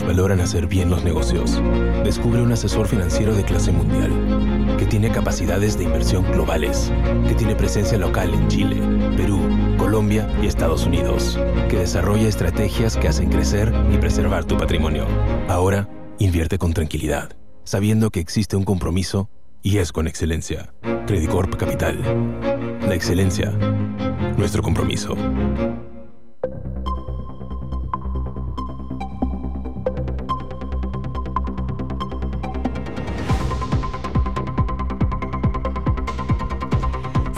valoran hacer bien los negocios. Descubre un asesor financiero de clase mundial, que tiene capacidades de inversión globales, que tiene presencia local en Chile, Perú, Colombia y Estados Unidos, que desarrolla estrategias que hacen crecer y preservar tu patrimonio. Ahora, invierte con tranquilidad, sabiendo que existe un compromiso y es con excelencia. Credicorp Capital. La excelencia. Nuestro compromiso.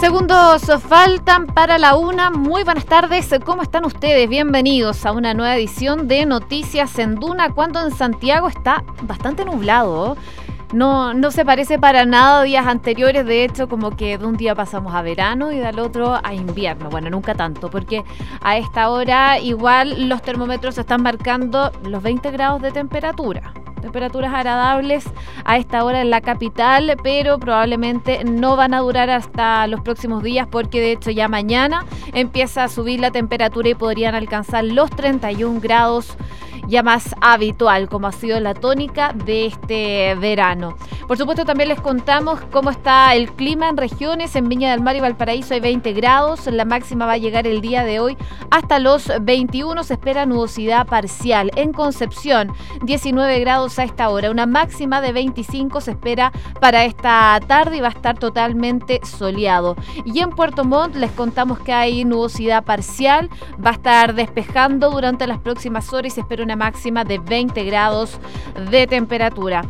Segundos faltan para la una. Muy buenas tardes. ¿Cómo están ustedes? Bienvenidos a una nueva edición de Noticias en Duna cuando en Santiago está bastante nublado. No, no se parece para nada a días anteriores, de hecho como que de un día pasamos a verano y del otro a invierno. Bueno, nunca tanto, porque a esta hora igual los termómetros están marcando los 20 grados de temperatura temperaturas agradables a esta hora en la capital, pero probablemente no van a durar hasta los próximos días porque de hecho ya mañana empieza a subir la temperatura y podrían alcanzar los 31 grados ya más habitual, como ha sido la tónica de este verano. Por supuesto, también les contamos cómo está el clima en regiones. En Viña del Mar y Valparaíso hay 20 grados. La máxima va a llegar el día de hoy hasta los 21. Se espera nubosidad parcial. En Concepción, 19 grados a esta hora. Una máxima de 25 se espera para esta tarde y va a estar totalmente soleado. Y en Puerto Montt les contamos que hay nubosidad parcial. Va a estar despejando durante las próximas horas y se espera una máxima de 20 grados de temperatura.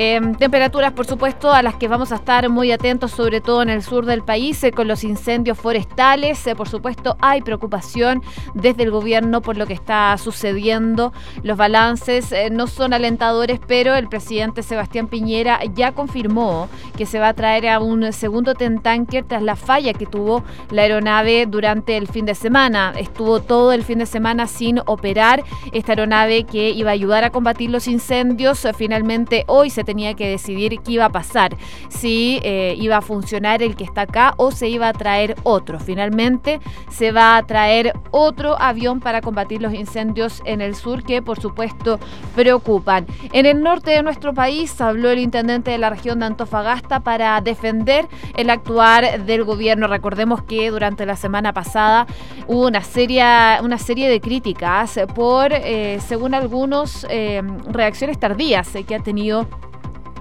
Em, temperaturas, por supuesto, a las que vamos a estar muy atentos, sobre todo en el sur del país, eh, con los incendios forestales. Eh, por supuesto, hay preocupación desde el gobierno por lo que está sucediendo. Los balances eh, no son alentadores, pero el presidente Sebastián Piñera ya confirmó que se va a traer a un segundo tanker tras la falla que tuvo la aeronave durante el fin de semana. Estuvo todo el fin de semana sin operar esta aeronave que iba a ayudar a combatir los incendios. Finalmente, hoy se tenía que decidir qué iba a pasar, si eh, iba a funcionar el que está acá o se iba a traer otro. Finalmente se va a traer otro avión para combatir los incendios en el sur que por supuesto preocupan. En el norte de nuestro país habló el intendente de la región de Antofagasta para defender el actuar del gobierno. Recordemos que durante la semana pasada hubo una serie, una serie de críticas por, eh, según algunos, eh, reacciones tardías que ha tenido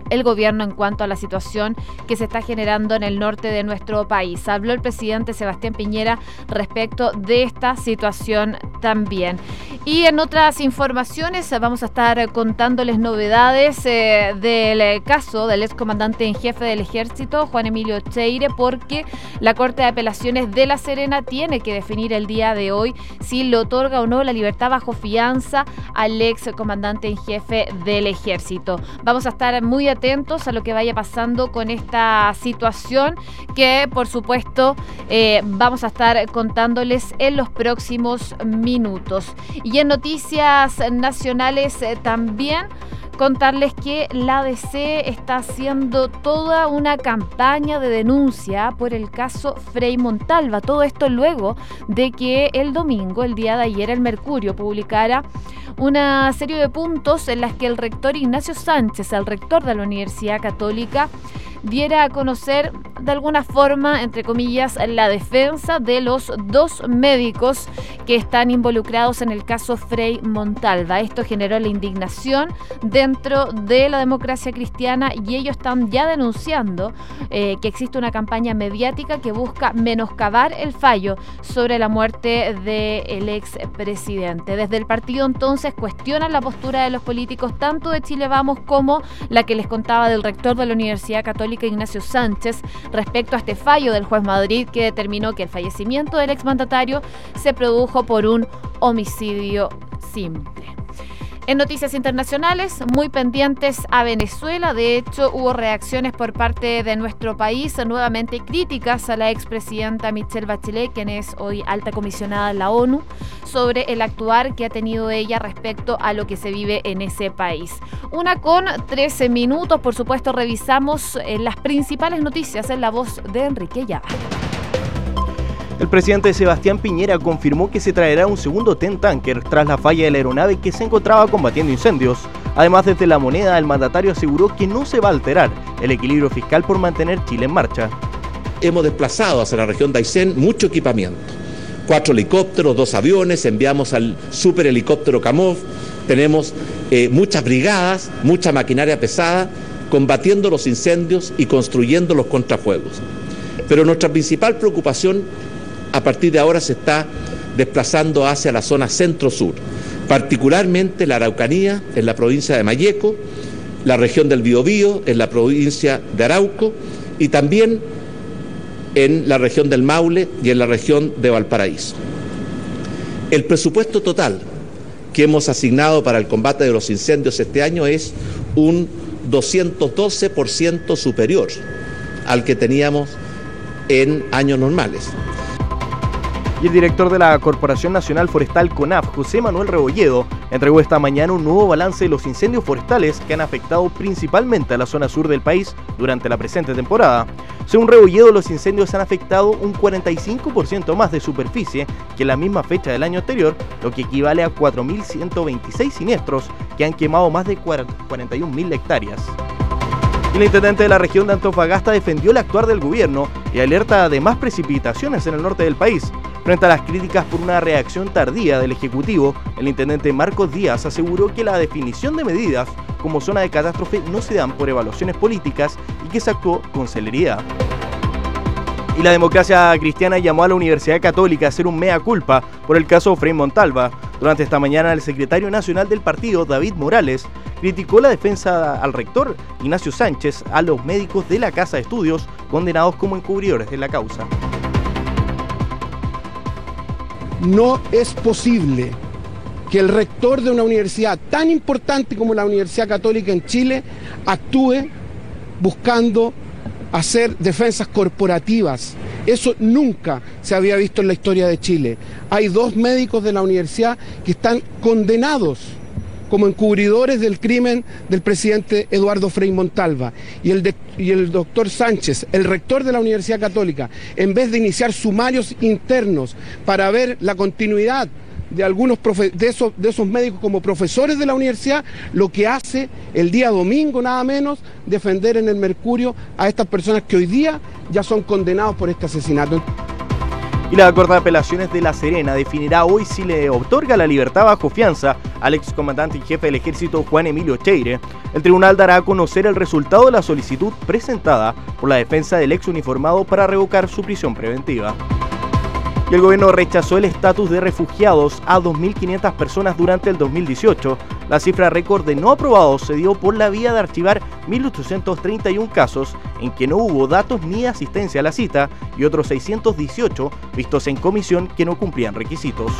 el gobierno en cuanto a la situación que se está generando en el norte de nuestro país. Habló el presidente Sebastián Piñera respecto de esta situación también. Y en otras informaciones vamos a estar contándoles novedades eh, del caso del excomandante en jefe del ejército, Juan Emilio Cheire, porque la Corte de Apelaciones de La Serena tiene que definir el día de hoy si le otorga o no la libertad bajo fianza al ex comandante en jefe del ejército. Vamos a estar muy atentos a lo que vaya pasando con esta situación que por supuesto eh, vamos a estar contándoles en los próximos minutos. Y en noticias nacionales eh, también contarles que la ADC está haciendo toda una campaña de denuncia por el caso Frei Montalva. Todo esto luego de que el domingo, el día de ayer, el Mercurio publicara una serie de puntos en las que el rector Ignacio Sánchez, el rector de la Universidad Católica, diera a conocer de alguna forma, entre comillas, la defensa de los dos médicos que están involucrados en el caso Frei Montalva. Esto generó la indignación dentro de la democracia cristiana y ellos están ya denunciando eh, que existe una campaña mediática que busca menoscabar el fallo sobre la muerte del ex expresidente. Desde el partido entonces cuestionan la postura de los políticos tanto de Chile Vamos como la que les contaba del rector de la Universidad Católica Ignacio Sánchez respecto a este fallo del juez Madrid que determinó que el fallecimiento del exmandatario se produjo por un homicidio simple. En noticias internacionales, muy pendientes a Venezuela, de hecho hubo reacciones por parte de nuestro país nuevamente críticas a la expresidenta Michelle Bachelet, quien es hoy alta comisionada de la ONU, sobre el actuar que ha tenido ella respecto a lo que se vive en ese país. Una con 13 minutos, por supuesto, revisamos eh, las principales noticias en la voz de Enrique Llava. El presidente Sebastián Piñera confirmó que se traerá un segundo TEN tanker tras la falla de la aeronave que se encontraba combatiendo incendios. Además, desde la moneda, el mandatario aseguró que no se va a alterar el equilibrio fiscal por mantener Chile en marcha. Hemos desplazado hacia la región de Aysén mucho equipamiento. Cuatro helicópteros, dos aviones, enviamos al super helicóptero Kamov, tenemos eh, muchas brigadas, mucha maquinaria pesada, combatiendo los incendios y construyendo los contrafuegos. Pero nuestra principal preocupación a partir de ahora se está desplazando hacia la zona centro-sur, particularmente la Araucanía en la provincia de Mayeco, la región del Biobío en la provincia de Arauco y también en la región del Maule y en la región de Valparaíso. El presupuesto total que hemos asignado para el combate de los incendios este año es un 212% superior al que teníamos en años normales. Y el director de la Corporación Nacional Forestal CONAF, José Manuel Rebolledo, entregó esta mañana un nuevo balance de los incendios forestales que han afectado principalmente a la zona sur del país durante la presente temporada. Según Rebolledo, los incendios han afectado un 45% más de superficie que la misma fecha del año anterior, lo que equivale a 4.126 siniestros que han quemado más de 41.000 hectáreas. El intendente de la región de Antofagasta defendió el actuar del gobierno y alerta de más precipitaciones en el norte del país. Frente a las críticas por una reacción tardía del Ejecutivo, el intendente Marcos Díaz aseguró que la definición de medidas como zona de catástrofe no se dan por evaluaciones políticas y que se actuó con celeridad. Y la democracia cristiana llamó a la Universidad Católica a hacer un mea culpa por el caso Frei Montalva. Durante esta mañana, el secretario nacional del partido, David Morales, criticó la defensa al rector Ignacio Sánchez a los médicos de la Casa de Estudios condenados como encubridores de la causa. No es posible que el rector de una universidad tan importante como la Universidad Católica en Chile actúe buscando hacer defensas corporativas. Eso nunca se había visto en la historia de Chile. Hay dos médicos de la universidad que están condenados como encubridores del crimen del presidente Eduardo Frei Montalva. Y el, doctor Sánchez, el rector de la Universidad Católica, en vez de iniciar sumarios internos para ver la continuidad de algunos de esos, de esos médicos como profesores de la universidad, lo que hace el día domingo nada menos defender en el Mercurio a estas personas que hoy día ya son condenados por este asesinato. Y la Corte de Apelaciones de La Serena definirá hoy si le otorga la libertad bajo fianza al excomandante y jefe del ejército Juan Emilio Cheire. El tribunal dará a conocer el resultado de la solicitud presentada por la defensa del ex uniformado para revocar su prisión preventiva y el gobierno rechazó el estatus de refugiados a 2.500 personas durante el 2018. La cifra récord de no aprobados se dio por la vía de archivar 1.831 casos en que no hubo datos ni asistencia a la cita y otros 618 vistos en comisión que no cumplían requisitos.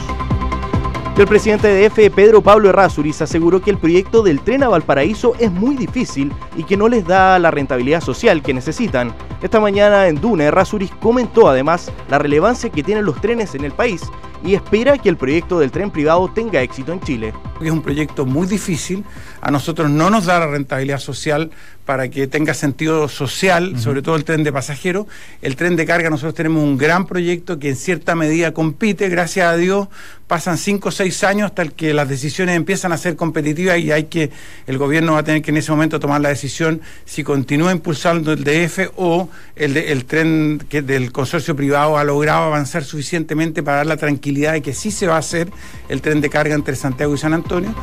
El presidente de EFE, Pedro Pablo Errázuriz, aseguró que el proyecto del tren a Valparaíso es muy difícil y que no les da la rentabilidad social que necesitan. Esta mañana en Duna, Errázuriz comentó además la relevancia que tienen los trenes en el país y espera que el proyecto del tren privado tenga éxito en Chile. Es un proyecto muy difícil, a nosotros no nos da la rentabilidad social para que tenga sentido social, sobre todo el tren de pasajeros. El tren de carga, nosotros tenemos un gran proyecto que en cierta medida compite, gracias a Dios, pasan cinco o seis años hasta que las decisiones empiezan a ser competitivas y hay que, el gobierno va a tener que en ese momento tomar la decisión si continúa impulsando el DF o el, el tren que del consorcio privado ha logrado avanzar suficientemente para dar la tranquilidad de que sí se va a hacer el tren de carga entre Santiago y San Antonio.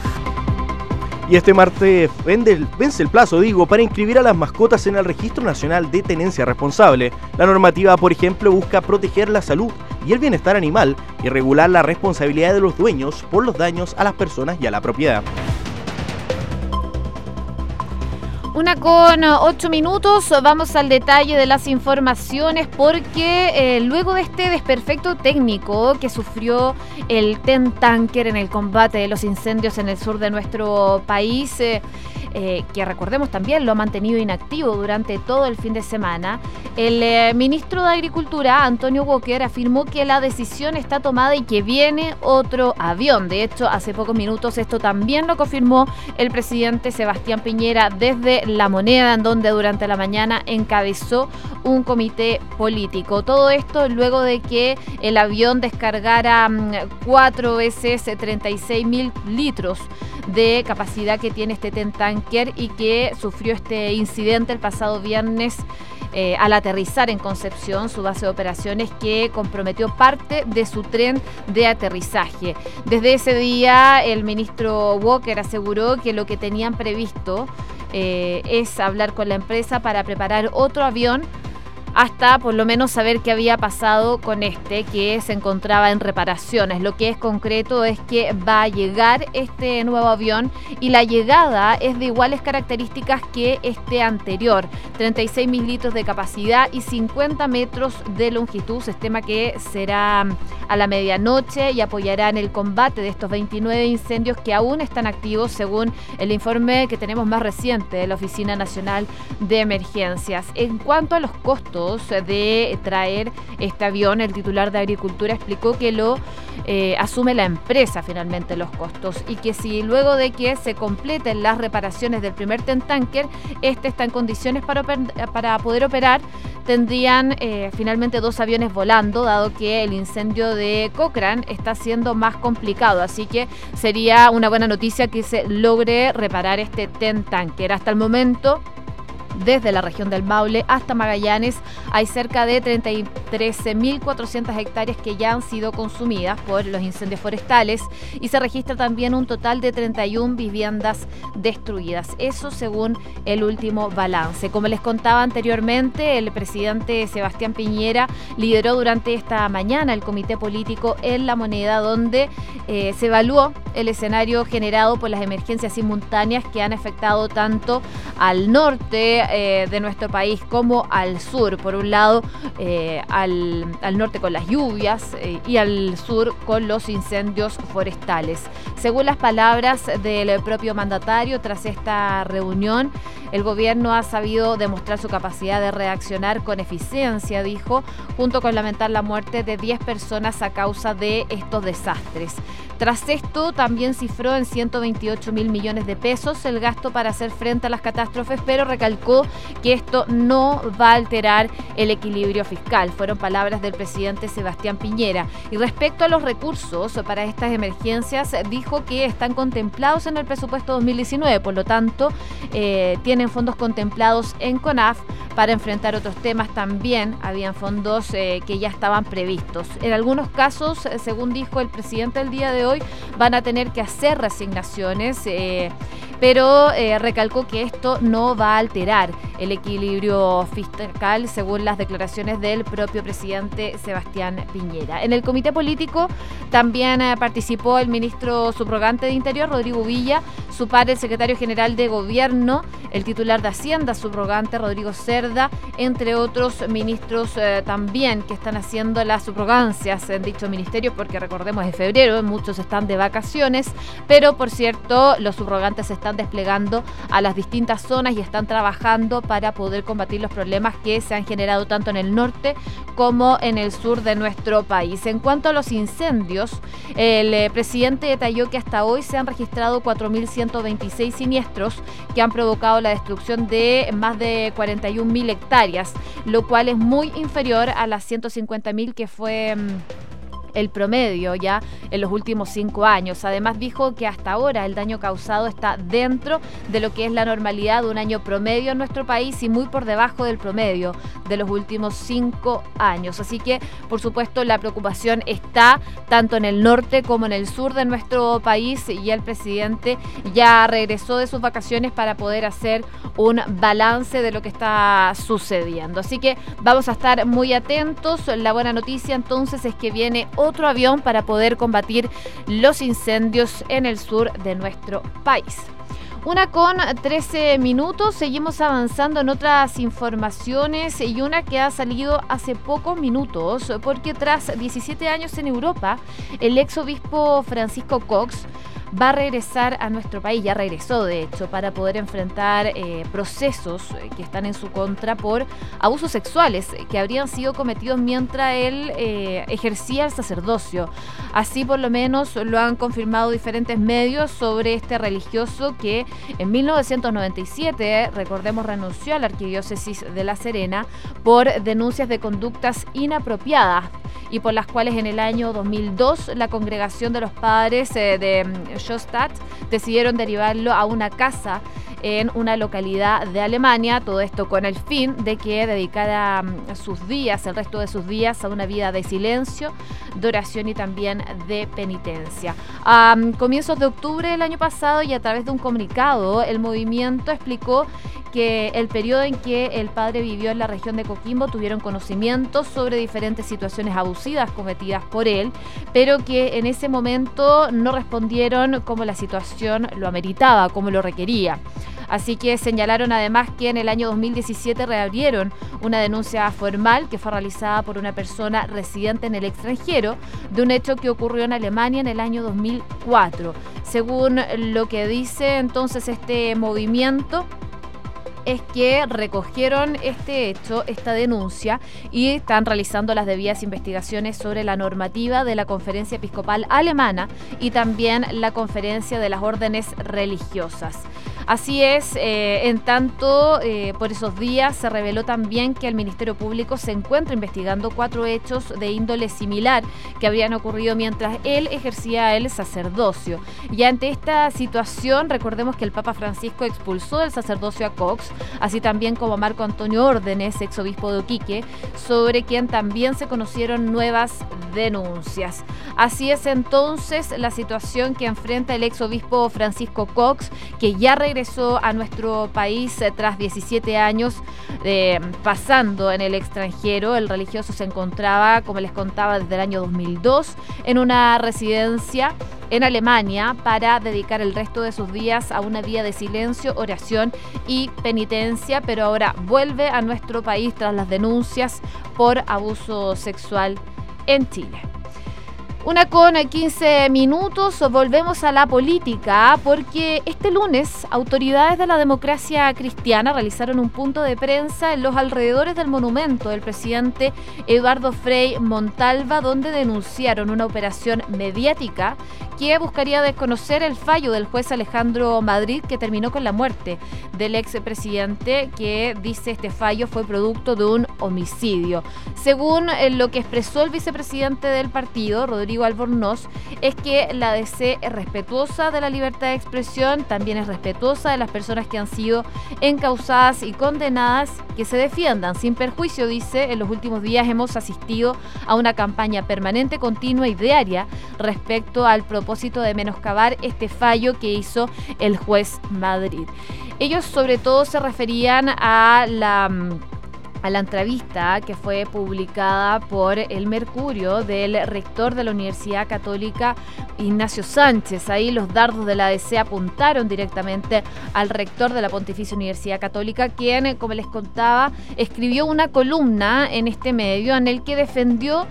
Y este martes vence el plazo, digo, para inscribir a las mascotas en el Registro Nacional de Tenencia Responsable. La normativa, por ejemplo, busca proteger la salud y el bienestar animal y regular la responsabilidad de los dueños por los daños a las personas y a la propiedad. Una con ocho minutos, vamos al detalle de las informaciones porque eh, luego de este desperfecto técnico que sufrió el TEN Tanker en el combate de los incendios en el sur de nuestro país, eh, eh, que recordemos también lo ha mantenido inactivo durante todo el fin de semana, el eh, ministro de Agricultura, Antonio Walker, afirmó que la decisión está tomada y que viene otro avión. De hecho, hace pocos minutos esto también lo confirmó el presidente Sebastián Piñera desde La Moneda, en donde durante la mañana encabezó un comité político. Todo esto luego de que el avión descargara mm, cuatro veces 36 mil litros de capacidad que tiene este ten y que sufrió este incidente el pasado viernes eh, al aterrizar en Concepción, su base de operaciones, que comprometió parte de su tren de aterrizaje. Desde ese día, el ministro Walker aseguró que lo que tenían previsto eh, es hablar con la empresa para preparar otro avión hasta por lo menos saber qué había pasado con este que se encontraba en reparaciones. Lo que es concreto es que va a llegar este nuevo avión y la llegada es de iguales características que este anterior, 36 mil litros de capacidad y 50 metros de longitud, sistema que será a la medianoche y apoyará en el combate de estos 29 incendios que aún están activos según el informe que tenemos más reciente de la Oficina Nacional de Emergencias. En cuanto a los costos, de traer este avión, el titular de Agricultura explicó que lo eh, asume la empresa finalmente los costos y que si luego de que se completen las reparaciones del primer tanker, este está en condiciones para, para poder operar, tendrían eh, finalmente dos aviones volando, dado que el incendio de Cochrane está siendo más complicado. Así que sería una buena noticia que se logre reparar este ten tanker. Hasta el momento desde la región del Maule hasta Magallanes hay cerca de 33.400 hectáreas que ya han sido consumidas por los incendios forestales y se registra también un total de 31 viviendas destruidas. Eso según el último balance. Como les contaba anteriormente, el presidente Sebastián Piñera lideró durante esta mañana el comité político en la moneda donde eh, se evaluó el escenario generado por las emergencias simultáneas que han afectado tanto al norte, eh, de nuestro país como al sur. Por un lado, eh, al, norte con las lluvias eh, y al sur con los incendios forestales. Según las palabras del propio mandatario, tras esta reunión, el gobierno ha sabido demostrar su capacidad de reaccionar con eficiencia, dijo, junto con lamentar la muerte de 10 personas a causa de estos desastres. Tras esto, también cifró en 128 mil millones de pesos el gasto para hacer frente a las catástrofes, pero recalcó que esto no va a alterar el equilibrio fiscal. Fueron palabras del presidente Sebastián Piñera. Y respecto a los recursos para estas emergencias, dijo que están contemplados en el presupuesto 2019, por lo tanto, eh, tienen fondos contemplados en CONAF para enfrentar otros temas también. Habían fondos eh, que ya estaban previstos. En algunos casos, eh, según dijo el presidente el día de hoy, van a tener que hacer resignaciones, eh, pero recalcó que esto no va a alterar el equilibrio fiscal, según las declaraciones del propio presidente Sebastián Piñera. En el comité político también participó el ministro subrogante de Interior, Rodrigo Villa, su padre, el secretario general de Gobierno, el titular de Hacienda, subrogante, Rodrigo Cerda, entre otros ministros eh, también que están haciendo las subrogancias en dicho ministerio, porque recordemos es febrero, muchos están de vacaciones, pero por cierto, los subrogantes se desplegando a las distintas zonas y están trabajando para poder combatir los problemas que se han generado tanto en el norte como en el sur de nuestro país. En cuanto a los incendios, el eh, presidente detalló que hasta hoy se han registrado 4.126 siniestros que han provocado la destrucción de más de 41 mil hectáreas, lo cual es muy inferior a las 150 mil que fue mm, el promedio ya en los últimos cinco años. Además dijo que hasta ahora el daño causado está dentro de lo que es la normalidad de un año promedio en nuestro país y muy por debajo del promedio de los últimos cinco años. Así que, por supuesto, la preocupación está tanto en el norte como en el sur de nuestro país y el presidente ya regresó de sus vacaciones para poder hacer un balance de lo que está sucediendo. Así que vamos a estar muy atentos. La buena noticia entonces es que viene otro avión para poder combatir los incendios en el sur de nuestro país. Una con 13 minutos, seguimos avanzando en otras informaciones y una que ha salido hace pocos minutos, porque tras 17 años en Europa, el ex obispo Francisco Cox va a regresar a nuestro país, ya regresó de hecho, para poder enfrentar eh, procesos eh, que están en su contra por abusos sexuales que habrían sido cometidos mientras él eh, ejercía el sacerdocio. Así por lo menos lo han confirmado diferentes medios sobre este religioso que en 1997, recordemos, renunció a la arquidiócesis de La Serena por denuncias de conductas inapropiadas y por las cuales en el año 2002 la congregación de los padres eh, de mm, Schostatt decidieron derivarlo a una casa en una localidad de Alemania, todo esto con el fin de que dedicara mm, sus días, el resto de sus días, a una vida de silencio, de oración y también de penitencia. A comienzos de octubre del año pasado y a través de un comunicado, el movimiento explicó que el periodo en que el padre vivió en la región de Coquimbo tuvieron conocimiento sobre diferentes situaciones abusivas cometidas por él, pero que en ese momento no respondieron como la situación lo ameritaba, como lo requería. Así que señalaron además que en el año 2017 reabrieron una denuncia formal que fue realizada por una persona residente en el extranjero de un hecho que ocurrió en Alemania en el año 2004. Según lo que dice entonces este movimiento, es que recogieron este hecho, esta denuncia, y están realizando las debidas investigaciones sobre la normativa de la Conferencia Episcopal Alemana y también la Conferencia de las Órdenes Religiosas. Así es, eh, en tanto, eh, por esos días se reveló también que el Ministerio Público se encuentra investigando cuatro hechos de índole similar que habrían ocurrido mientras él ejercía el sacerdocio. Y ante esta situación, recordemos que el Papa Francisco expulsó del sacerdocio a Cox, así también como Marco Antonio Órdenes, ex obispo de Oquique, sobre quien también se conocieron nuevas denuncias. Así es entonces la situación que enfrenta el ex obispo Francisco Cox, que ya regresó regresó a nuestro país eh, tras 17 años eh, pasando en el extranjero. El religioso se encontraba, como les contaba, desde el año 2002 en una residencia en Alemania para dedicar el resto de sus días a una vía de silencio, oración y penitencia, pero ahora vuelve a nuestro país tras las denuncias por abuso sexual en Chile. Una con 15 minutos, volvemos a la política porque este lunes autoridades de la democracia cristiana realizaron un punto de prensa en los alrededores del monumento del presidente Eduardo Frei Montalva donde denunciaron una operación mediática que buscaría desconocer el fallo del juez Alejandro Madrid que terminó con la muerte del expresidente que dice este fallo fue producto de un homicidio. Según eh, lo que expresó el vicepresidente del partido, Rodrigo Albornoz, es que la DC es respetuosa de la libertad de expresión, también es respetuosa de las personas que han sido encausadas y condenadas, que se defiendan sin perjuicio, dice, en los últimos días hemos asistido a una campaña permanente, continua y diaria respecto al propósito de menoscabar este fallo que hizo el juez Madrid. Ellos sobre todo se referían a la mm, a la entrevista que fue publicada por El Mercurio del rector de la Universidad Católica Ignacio Sánchez. Ahí los dardos de la DC apuntaron directamente al rector de la Pontificia Universidad Católica, quien, como les contaba, escribió una columna en este medio en el que defendió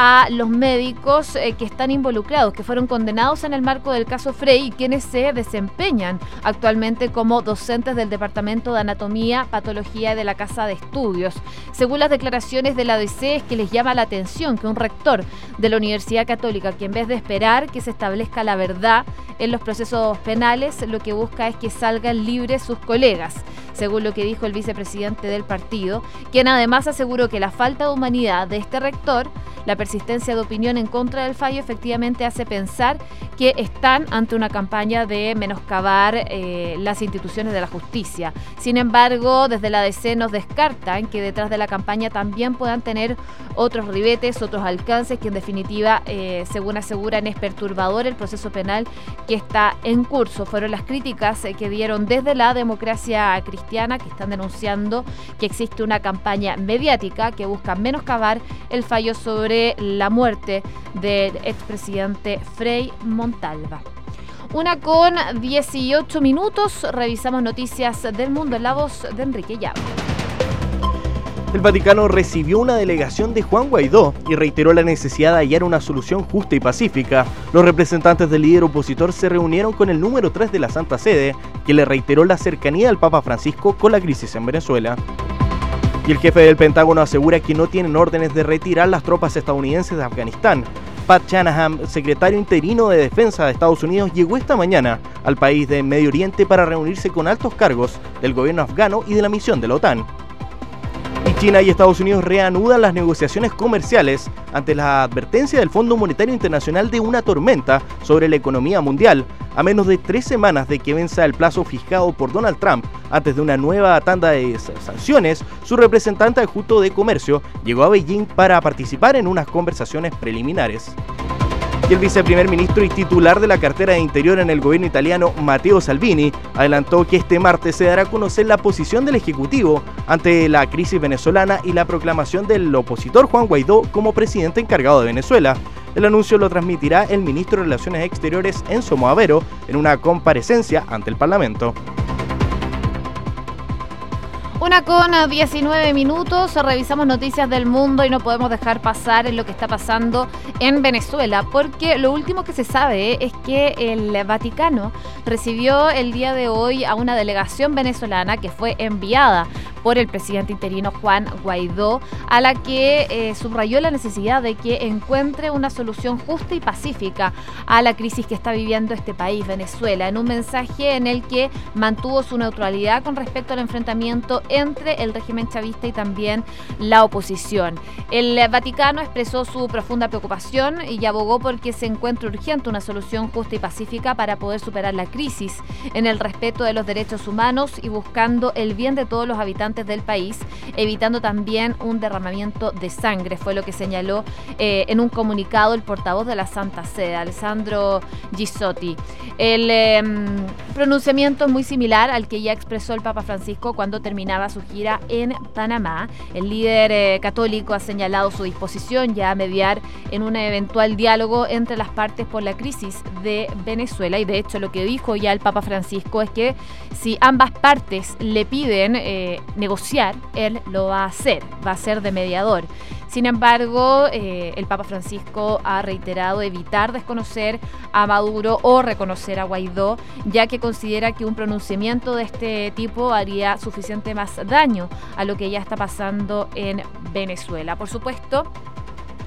a los médicos eh, que están involucrados, que fueron condenados en el marco del caso Frey y quienes se desempeñan actualmente como docentes del Departamento de Anatomía, Patología de la Casa de Estudios. Según las declaraciones de la DC, es que les llama la atención que un rector de la Universidad Católica, que en vez de esperar que se establezca la verdad en los procesos penales, lo que busca es que salgan libres sus colegas según lo que dijo el vicepresidente del partido, quien además aseguró que la falta de humanidad de este rector, la persistencia de opinión en contra del fallo, efectivamente hace pensar que están ante una campaña de menoscabar eh, las instituciones de la justicia. Sin embargo, desde la DC nos descartan que detrás de la campaña también puedan tener otros ribetes, otros alcances, que en definitiva, eh, según aseguran, es perturbador el proceso penal que está en curso. Fueron las críticas eh, que dieron desde la democracia cristiana que están denunciando que existe una campaña mediática que busca menoscabar el fallo sobre la muerte del expresidente Frei Montalva. Una con 18 minutos, revisamos noticias del mundo en la voz de Enrique Llave. El Vaticano recibió una delegación de Juan Guaidó y reiteró la necesidad de hallar una solución justa y pacífica. Los representantes del líder opositor se reunieron con el número 3 de la Santa Sede, que le reiteró la cercanía del Papa Francisco con la crisis en Venezuela. Y el jefe del Pentágono asegura que no tienen órdenes de retirar las tropas estadounidenses de Afganistán. Pat Shanahan, secretario interino de Defensa de Estados Unidos, llegó esta mañana al país de Medio Oriente para reunirse con altos cargos del gobierno afgano y de la misión de la OTAN. China y Estados Unidos reanudan las negociaciones comerciales ante la advertencia del Fondo Monetario Internacional de una tormenta sobre la economía mundial, a menos de tres semanas de que venza el plazo fijado por Donald Trump antes de una nueva tanda de sanciones, su representante adjunto de comercio llegó a Beijing para participar en unas conversaciones preliminares. Y el viceprimer ministro y titular de la cartera de Interior en el gobierno italiano, Matteo Salvini, adelantó que este martes se dará a conocer la posición del Ejecutivo ante la crisis venezolana y la proclamación del opositor Juan Guaidó como presidente encargado de Venezuela. El anuncio lo transmitirá el ministro de Relaciones Exteriores Enzo Moavero en una comparecencia ante el Parlamento. Una con 19 minutos, revisamos noticias del mundo y no podemos dejar pasar lo que está pasando en Venezuela, porque lo último que se sabe es que el Vaticano recibió el día de hoy a una delegación venezolana que fue enviada por el presidente interino Juan Guaidó, a la que eh, subrayó la necesidad de que encuentre una solución justa y pacífica a la crisis que está viviendo este país, Venezuela, en un mensaje en el que mantuvo su neutralidad con respecto al enfrentamiento entre el régimen chavista y también la oposición. El Vaticano expresó su profunda preocupación y abogó por que se encuentre urgente una solución justa y pacífica para poder superar la crisis en el respeto de los derechos humanos y buscando el bien de todos los habitantes del país, evitando también un derramamiento de sangre, fue lo que señaló eh, en un comunicado el portavoz de la Santa Sede, Alessandro Gisotti. El em, pronunciamiento es muy similar al que ya expresó el Papa Francisco cuando terminaba su gira en Panamá. El líder eh, católico ha señalado su disposición ya a mediar en un eventual diálogo entre las partes por la crisis de Venezuela y de hecho lo que dijo ya el Papa Francisco es que si ambas partes le piden eh, negociar, él lo va a hacer, va a ser de mediador. Sin embargo, eh, el Papa Francisco ha reiterado evitar desconocer a Maduro o reconocer a Guaidó, ya que considera que un pronunciamiento de este tipo haría suficiente más daño a lo que ya está pasando en Venezuela. Supuesto,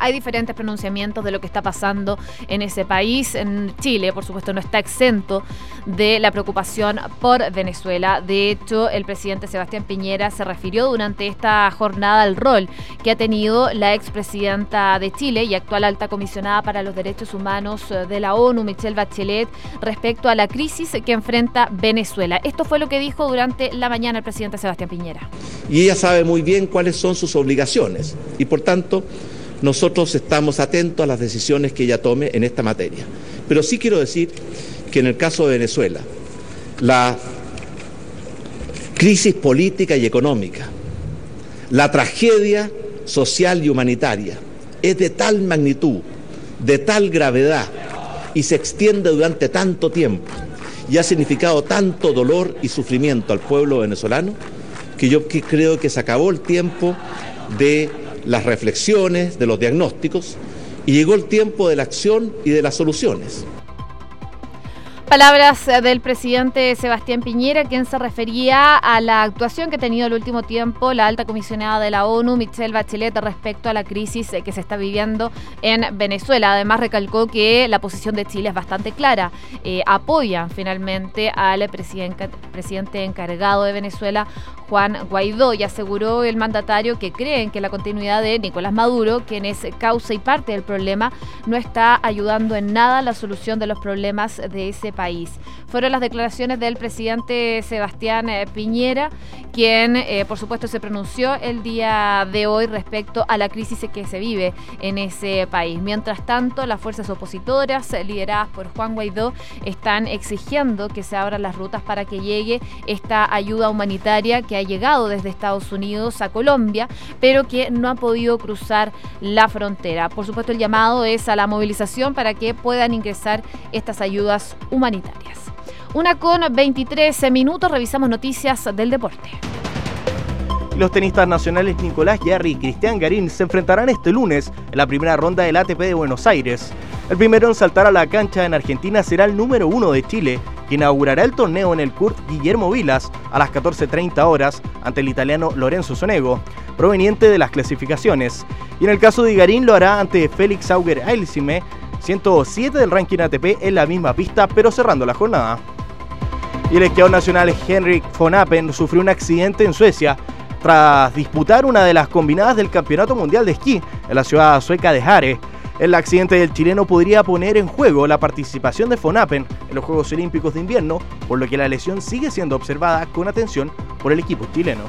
hay diferentes pronunciamientos de lo que está pasando en ese país. En Chile, por supuesto, no está exento de la preocupación por Venezuela. De hecho, el presidente Sebastián Piñera se refirió durante esta jornada al rol que ha tenido la expresidenta de Chile y actual alta comisionada para los derechos humanos de la ONU, Michelle Bachelet, respecto a la crisis que enfrenta Venezuela. Esto fue lo que dijo durante la mañana el presidente Sebastián Piñera. Y ella sabe muy bien cuáles son sus obligaciones y por tanto nosotros estamos atentos a las decisiones que ella tome en esta materia. Pero sí quiero decir que en el caso de Venezuela, la crisis política y económica, la tragedia social y humanitaria es de tal magnitud, de tal gravedad y se extiende durante tanto tiempo y ha significado tanto dolor y sufrimiento al pueblo venezolano que yo creo que se acabó el tiempo de las reflexiones, de los diagnósticos, y llegó el tiempo de la acción y de las soluciones. Palabras del presidente Sebastián Piñera, quien se refería a la actuación que ha tenido el último tiempo la alta comisionada de la ONU, Michelle Bachelet, respecto a la crisis que se está viviendo en Venezuela. Además, recalcó que la posición de Chile es bastante clara. Eh, apoya finalmente al presidente, presidente encargado de Venezuela, Juan Guaidó, y aseguró el mandatario que creen que la continuidad de Nicolás Maduro, quien es causa y parte del problema, no está ayudando en nada a la solución de los problemas de ese país Fueron las declaraciones del presidente Sebastián eh, Piñera, quien eh, por supuesto se pronunció el día de hoy respecto a la crisis que se vive en ese país. Mientras tanto, las fuerzas opositoras eh, lideradas por Juan Guaidó están exigiendo que se abran las rutas para que llegue esta ayuda humanitaria que ha llegado desde Estados Unidos a Colombia, pero que no ha podido cruzar la frontera. Por supuesto, el llamado es a la movilización para que puedan ingresar estas ayudas humanitarias una con 23 minutos, revisamos noticias del deporte. Los tenistas nacionales Nicolás Yarri y Cristian Garín se enfrentarán este lunes en la primera ronda del ATP de Buenos Aires. El primero en saltar a la cancha en Argentina será el número uno de Chile, que inaugurará el torneo en el Kurt Guillermo Vilas a las 14.30 horas ante el italiano Lorenzo Sonego, proveniente de las clasificaciones. Y en el caso de Garín lo hará ante Félix Auger Ailsime, 107 del ranking ATP en la misma pista, pero cerrando la jornada. Y el esquiador nacional Henrik von Appen sufrió un accidente en Suecia tras disputar una de las combinadas del Campeonato Mundial de Esquí en la ciudad sueca de Hare. El accidente del chileno podría poner en juego la participación de Fonapen en los Juegos Olímpicos de Invierno, por lo que la lesión sigue siendo observada con atención por el equipo chileno.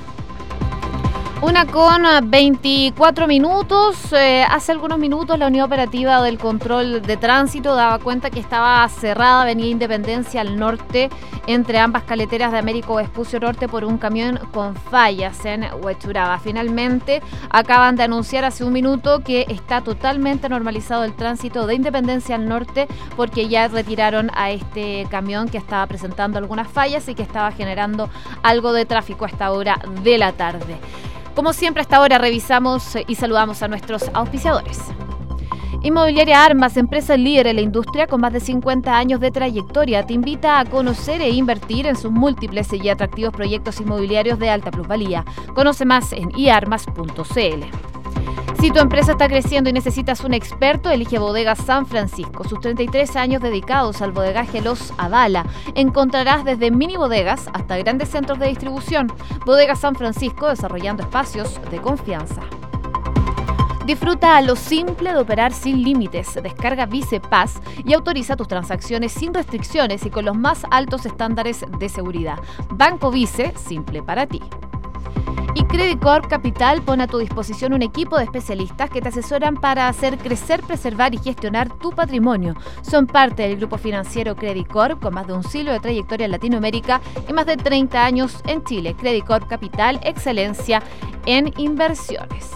Una con 24 minutos. Eh, hace algunos minutos la Unidad Operativa del Control de Tránsito daba cuenta que estaba cerrada Avenida Independencia al norte entre ambas caleteras de Américo Vespucio Norte por un camión con fallas en Huechuraba. Finalmente acaban de anunciar hace un minuto que está totalmente normalizado el tránsito de Independencia al norte porque ya retiraron a este camión que estaba presentando algunas fallas y que estaba generando algo de tráfico a esta hora de la tarde. Como siempre, hasta ahora revisamos y saludamos a nuestros auspiciadores. Inmobiliaria Armas, empresa líder en la industria con más de 50 años de trayectoria, te invita a conocer e invertir en sus múltiples y atractivos proyectos inmobiliarios de alta plusvalía. Conoce más en iarmas.cl. Si tu empresa está creciendo y necesitas un experto, elige Bodegas San Francisco. Sus 33 años dedicados al bodegaje los avala. Encontrarás desde mini bodegas hasta grandes centros de distribución. Bodegas San Francisco desarrollando espacios de confianza. Disfruta lo simple de operar sin límites. Descarga Vice Paz y autoriza tus transacciones sin restricciones y con los más altos estándares de seguridad. Banco Vice, simple para ti. Y Credit Corp Capital pone a tu disposición un equipo de especialistas que te asesoran para hacer crecer, preservar y gestionar tu patrimonio. Son parte del grupo financiero Credit Corp con más de un siglo de trayectoria en Latinoamérica y más de 30 años en Chile. Credit Corp Capital, excelencia en inversiones.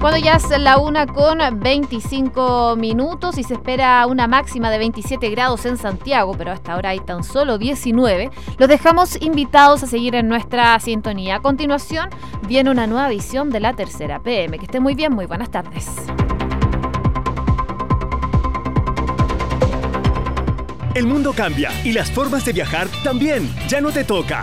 Cuando ya es la una con 25 minutos y se espera una máxima de 27 grados en Santiago, pero hasta ahora hay tan solo 19, los dejamos invitados a seguir en nuestra sintonía. A continuación viene una nueva edición de la tercera PM. Que esté muy bien, muy buenas tardes. El mundo cambia y las formas de viajar también. Ya no te toca.